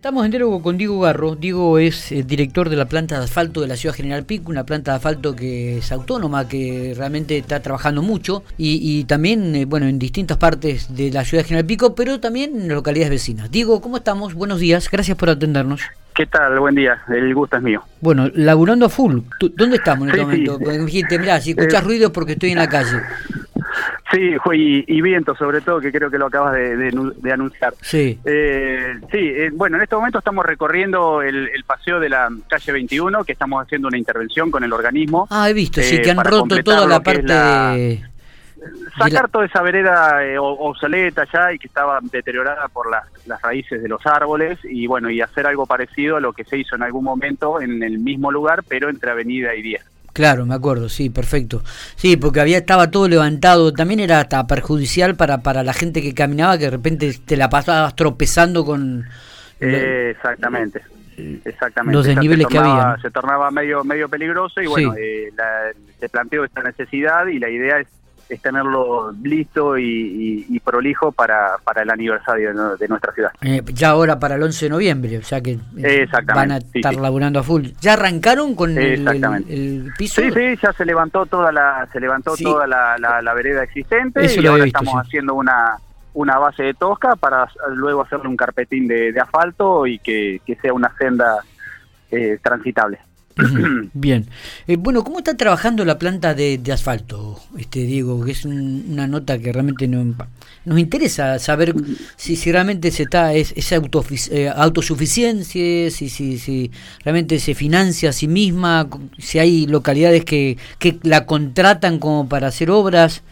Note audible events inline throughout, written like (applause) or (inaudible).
Estamos en diálogo con Diego Garro. Diego es eh, director de la planta de asfalto de la ciudad General Pico, una planta de asfalto que es autónoma, que realmente está trabajando mucho y, también, eh, bueno, en distintas partes de la ciudad General Pico, pero también en localidades vecinas. Diego, ¿cómo estamos? Buenos días, gracias por atendernos. ¿Qué tal? Buen día, el gusto es mío. Bueno, laburando a full. ¿Dónde estamos en este momento? Sí. Dijiste, si escuchas eh, ruido es porque estoy en la calle. Sí, y, y, viento sobre todo, que creo que lo acabas de, anunciar. Sí. Eh, sí, eh, bueno, en este momento estamos recorriendo el, paseo de la calle 21, que estamos haciendo una intervención con el organismo. Ah, he visto, sí, que han roto toda la parte de... Sacar toda esa vereda obsoleta ya y que estaba deteriorada por las, las raíces de los árboles y bueno, y hacer algo parecido a lo que se hizo en algún momento en el mismo lugar, pero entre Avenida y 10. Claro, me acuerdo, sí, perfecto. Sí, porque había estaba todo levantado, también era hasta perjudicial para, para la gente que caminaba, que de repente te la pasabas tropezando con... exactamente. Exactamente. Los desniveles que había. Se tornaba medio medio peligroso y bueno, eh, se planteó esta necesidad y la idea es es tenerlo listo y, prolijo para, para el aniversario de, nuestra ciudad. Eh, ya ahora para el 11 de noviembre, o sea que eh, van a estar laburando a full. ¿Ya arrancaron con el, piso? Sí, sí, ya se levantó toda la se levantó toda la, la, vereda existente y ahora estamos haciendo una una base de tosca para luego hacerle un carpetín de, asfalto y que, que sea una senda eh, transitable. (clears throat) Bien. Eh, bueno, ¿cómo está trabajando la planta de, asfalto, este Diego? Que es una nota que realmente no, nos interesa saber si, si realmente se está es, es eh, autosuficiencia, si, si, si realmente se financia a sí misma, si hay localidades que, que la contratan como para hacer obras.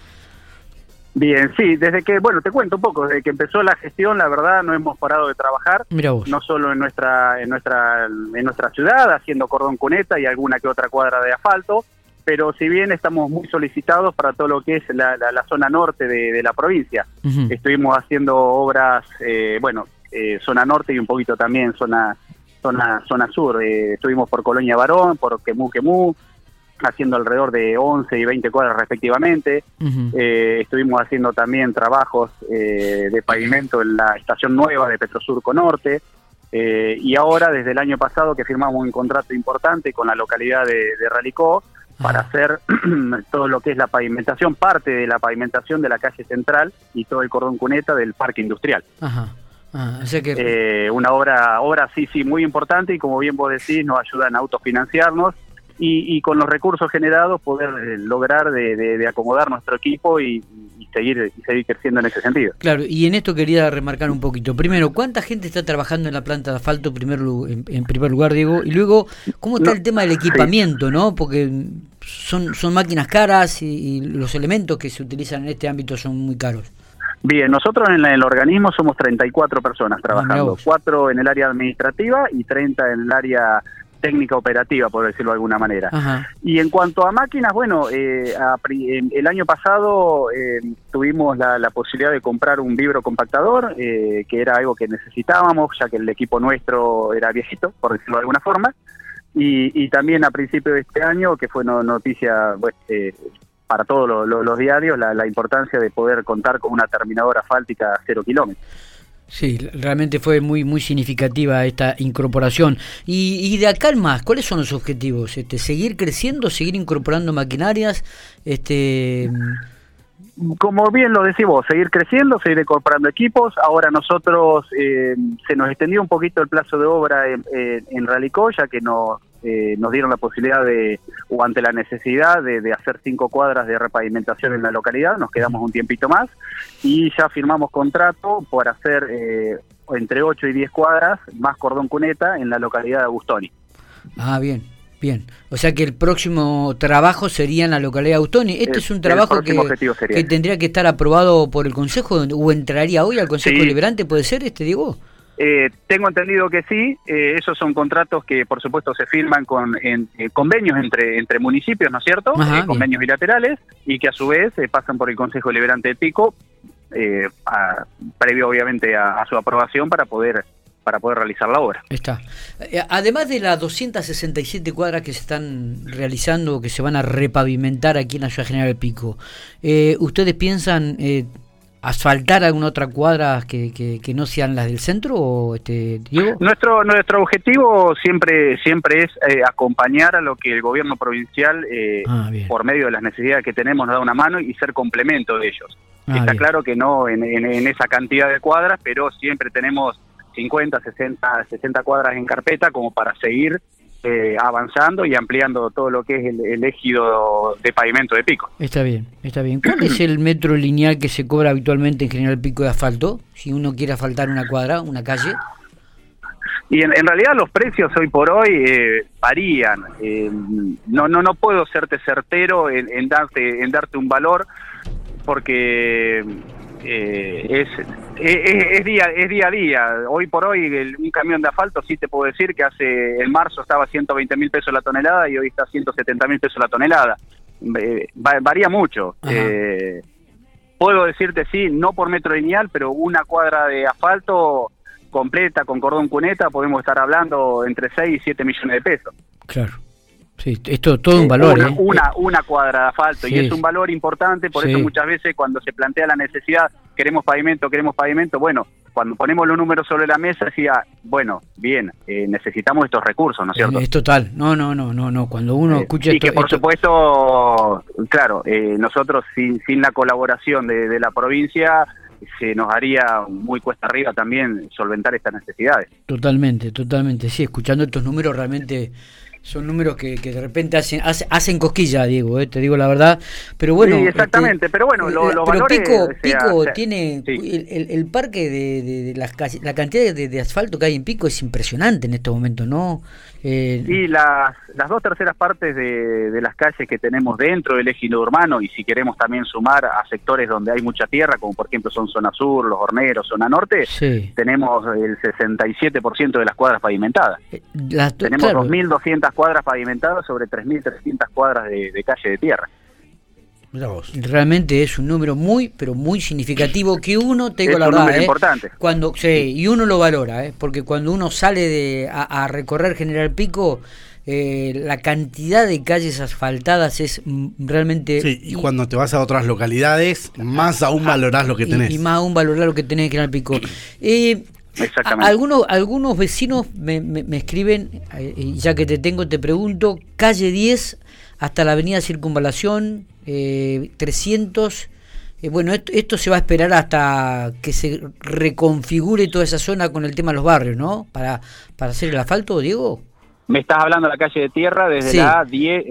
Bien, sí, desde que, bueno, te cuento un poco, desde que empezó la gestión, la verdad, no hemos parado de trabajar, no solo en nuestra, en nuestra, en nuestra ciudad, haciendo cordón cuneta y alguna que otra cuadra de asfalto, pero si bien estamos muy solicitados para todo lo que es la, la, zona norte de, la provincia, estuvimos haciendo obras, eh, bueno, eh, zona norte y un poquito también zona zona zona sur, eh, estuvimos por Colonia Barón, por Quemú Quemú, haciendo alrededor de 11 y 20 cuadras respectivamente. Eh, estuvimos haciendo también trabajos eh, de pavimento en la estación nueva de Petrosurco Norte. Eh, y ahora, desde el año pasado, que firmamos un contrato importante con la localidad de, de Ralicó para hacer (clears throat) todo lo que es la pavimentación, parte de la pavimentación de la calle central y todo el cordón cuneta del parque industrial. Ajá. Ah, una obra, obra sí, sí, muy importante y como bien vos decís, nos ayudan a autofinanciarnos y, con los recursos generados poder eh, lograr de, acomodar nuestro equipo y, seguir y seguir creciendo en ese sentido. Claro, y en esto quería remarcar un poquito. Primero, ¿cuánta gente está trabajando en la planta de asfalto primer, en, primer lugar, Diego? Y luego, ¿cómo está el tema del equipamiento, no? Porque son, son máquinas caras y, los elementos que se utilizan en este ámbito son muy caros. Bien, nosotros en el organismo somos 34 personas trabajando, 4 en el área administrativa y 30 en el área técnica operativa, por decirlo de alguna manera. Y en cuanto a máquinas, bueno, eh, el año pasado eh, tuvimos la, posibilidad de comprar un vibro compactador, eh, que era algo que necesitábamos, ya que el equipo nuestro era viejito, por decirlo de alguna forma. Y, también a principio de este año, que fue noticia para todos los diarios, la, la importancia de poder contar con una terminadora asfáltica a cero kilómetros. Sí, realmente fue muy muy significativa esta incorporación. Y, de acá en más, ¿cuáles son los objetivos? Este, ¿Seguir creciendo, seguir incorporando maquinarias? Este... Como bien lo decimos, seguir creciendo, seguir incorporando equipos. Ahora nosotros eh, se nos extendió un poquito el plazo de obra en, en ya que nos eh, nos dieron la posibilidad de, o ante la necesidad de, hacer cinco cuadras de repavimentación en la localidad, nos quedamos un tiempito más y ya firmamos contrato por hacer eh, entre 8 y 10 cuadras más cordón cuneta en la localidad de Agustoni. Ah, bien. Bien, o sea que el próximo trabajo sería en la localidad de Agustoni. Este es, un trabajo que, que, tendría que estar aprobado por el Consejo o entraría hoy al Consejo Liberante, ¿puede ser este, Diego? Eh, tengo entendido que sí, eh, esos son contratos que por supuesto se firman con en, eh, convenios entre, entre municipios, ¿no es cierto? convenios bilaterales y que a su vez pasan por el Consejo Liberante de Pico, previo obviamente a, su aprobación para poder para poder realizar la obra. Está. Además de las 267 cuadras que se están realizando, que se van a repavimentar aquí en la ciudad general del Pico, ¿ustedes piensan asfaltar alguna otra cuadra que, que, no sean las del centro o este Diego? nuestro nuestro objetivo siempre siempre es eh, acompañar a lo que el gobierno provincial eh, ah, por medio de las necesidades que tenemos nos da una mano y ser complemento de ellos. Ah, está claro que no en, en, esa cantidad de cuadras pero siempre tenemos 50 60 60 cuadras en carpeta como para seguir eh, avanzando y ampliando todo lo que es el, el, ejido de pavimento de pico. Está bien, está bien. ¿Cuál es el metro lineal que se cobra habitualmente en General Pico de asfalto? Si uno quiere asfaltar una cuadra, una calle. Y en, realidad los precios hoy por hoy eh, varían. Eh, no, no, no puedo serte certero en, darte, en darte un valor porque eh, es, es, día, es día a día. Hoy por hoy un camión de asfalto sí te puedo decir que hace en marzo estaba 120 mil pesos la tonelada y hoy está 170 mil pesos la tonelada. Eh, varía mucho. Eh, puedo decirte sí, no por metro lineal, pero una cuadra de asfalto completa con cordón cuneta podemos estar hablando entre 6 y 7 millones de pesos. Claro. Sí, esto todo un eh, valor. Una, ¿eh? una, cuadra de asfalto y es un valor importante, por eso muchas veces cuando se plantea la necesidad, queremos pavimento, queremos pavimento, bueno, cuando ponemos los números sobre la mesa decía, bueno, bien, eh, necesitamos estos recursos, ¿no es cierto? Es total, no, no, no, no, no, cuando uno escucha... Y que por supuesto, claro, nosotros sin, sin la colaboración de, de la provincia se nos haría muy cuesta arriba también solventar estas necesidades. Totalmente, totalmente, sí, escuchando estos números realmente son números que, que de repente hacen hacen cosquilla, Diego, eh, te digo la verdad. Pero bueno. Sí, exactamente, este, pero bueno, lo, los pero Pico, Pico tiene. El, el, parque de, de, las la cantidad de, de, asfalto que hay en Pico es impresionante en este momento, ¿no? Eh, y las, las dos terceras partes de, de las calles que tenemos dentro del eje urbano, y si queremos también sumar a sectores donde hay mucha tierra, como por ejemplo son zona sur, los horneros, zona norte, tenemos el 67% de las cuadras pavimentadas. Eh, tenemos 2.200 cuadras pavimentadas sobre 3.300 cuadras de, de calle de tierra. Realmente es un número muy, pero muy significativo que uno, te digo la verdad, ¿eh? importante. Cuando, sí, y uno lo valora, ¿eh? porque cuando uno sale de, a, recorrer General Pico, eh, la cantidad de calles asfaltadas es realmente... Sí, y cuando te vas a otras localidades, más aún valorás lo que tenés. Y, más aún valorás lo que tenés en General Pico. (clears throat) Eh, algunos, algunos vecinos me, me, me escriben, ya que te tengo, te pregunto, calle 10 hasta la avenida Circunvalación, eh, 300. Eh, bueno, esto, se va a esperar hasta que se reconfigure toda esa zona con el tema de los barrios, ¿no? Para, para hacer el asfalto, Diego. Me estás hablando de la calle de tierra desde la 10,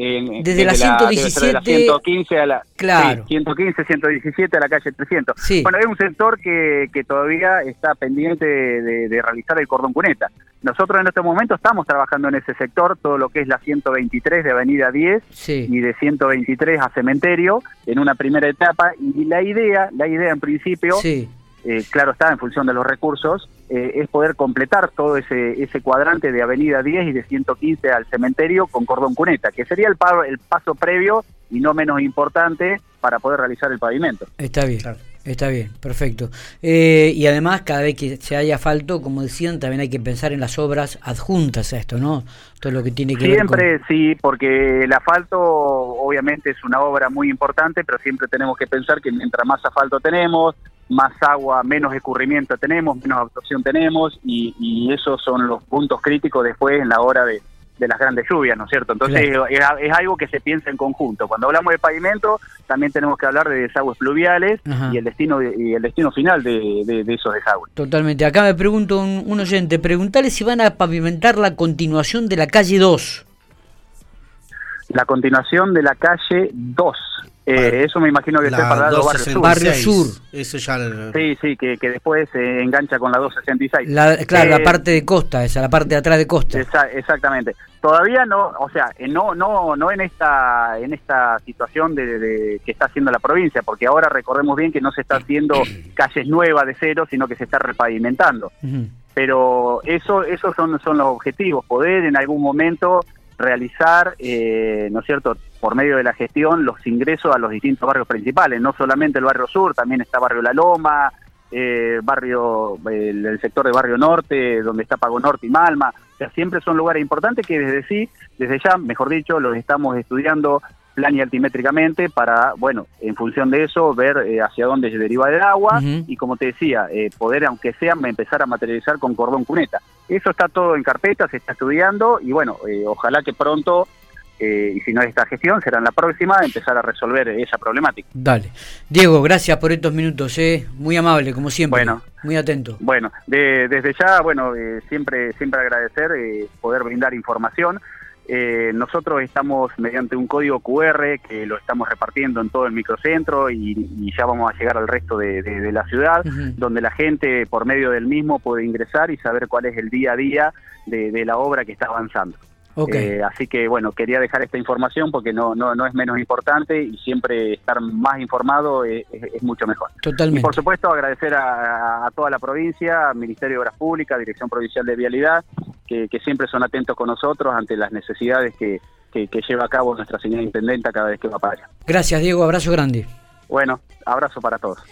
desde, la 117 la 115 a la claro. 115, 117 a la calle 300. Bueno, es un sector que, que todavía está pendiente de, realizar el cordón cuneta. Nosotros en este momento estamos trabajando en ese sector, todo lo que es la 123 de Avenida 10 y de 123 a Cementerio en una primera etapa y la idea, la idea en principio sí eh, claro está, en función de los recursos, eh, es poder completar todo ese, ese cuadrante de Avenida 10 y de 115 al cementerio con cordón cuneta, que sería el, el paso previo y no menos importante para poder realizar el pavimento. Está bien. Está bien, perfecto. Eh, y además, cada vez que se haya asfalto, como decían, también hay que pensar en las obras adjuntas a esto, ¿no? Todo lo que tiene que siempre, ver sí, porque el asfalto obviamente es una obra muy importante, pero siempre tenemos que pensar que mientras más asfalto tenemos, más agua, menos escurrimiento tenemos, menos absorción tenemos y, y esos son los puntos críticos después en la hora de, las grandes lluvias, ¿no es cierto? Entonces es, algo que se piensa en conjunto. Cuando hablamos de pavimento, también tenemos que hablar de desagües pluviales y el destino y el destino final de, de, esos desagües. Totalmente. Acá me pregunto un, un oyente, preguntarle si van a pavimentar la continuación de la calle 2. La continuación de la calle 2. Eh, eso me imagino que es para el barrio sur. Barrio sur. Eso ya Sí, sí, que, que después se engancha con la 266. La, claro, la eh, parte de costa, esa, la parte de atrás de costa. exactamente. Todavía no, o sea, eh, no no no en esta en esta situación de, que está haciendo la provincia, porque ahora recordemos bien que no se está haciendo calles nuevas de cero, sino que se está repavimentando. Pero eso esos son son los objetivos, poder en algún momento realizar, eh, ¿no es cierto?, por medio de la gestión, los ingresos a los distintos barrios principales, no solamente el barrio sur, también está barrio La Loma, eh, barrio, el, sector de barrio norte, donde está Pago Norte y Malma, o sea, siempre son lugares importantes que desde sí, desde ya, mejor dicho, los estamos estudiando plan y altimétricamente para, bueno, en función de eso, ver eh, hacia dónde se deriva el agua y, como te decía, eh, poder, aunque sea, empezar a materializar con cordón cuneta. Eso está todo en carpeta, se está estudiando y, bueno, eh, ojalá que pronto y si no es esta gestión, será en la próxima, empezar a resolver esa problemática. Dale. Diego, gracias por estos minutos, eh. muy amable, como siempre. Bueno, muy atento. Bueno, desde ya, bueno, siempre, siempre agradecer poder brindar información. Eh, nosotros estamos mediante un código QR que lo estamos repartiendo en todo el microcentro y, ya vamos a llegar al resto de, la ciudad, donde la gente por medio del mismo puede ingresar y saber cuál es el día a día de la obra que está avanzando. Eh, así que bueno, quería dejar esta información porque no, no, no es menos importante y siempre estar más informado es, mucho mejor. Totalmente. Y por supuesto agradecer a, toda la provincia, Ministerio de Obras Públicas, Dirección Provincial de Vialidad, que, siempre son atentos con nosotros ante las necesidades que, que, lleva a cabo nuestra señora Intendenta cada vez que va para allá. Gracias Diego, abrazo grande. Bueno, abrazo para todos.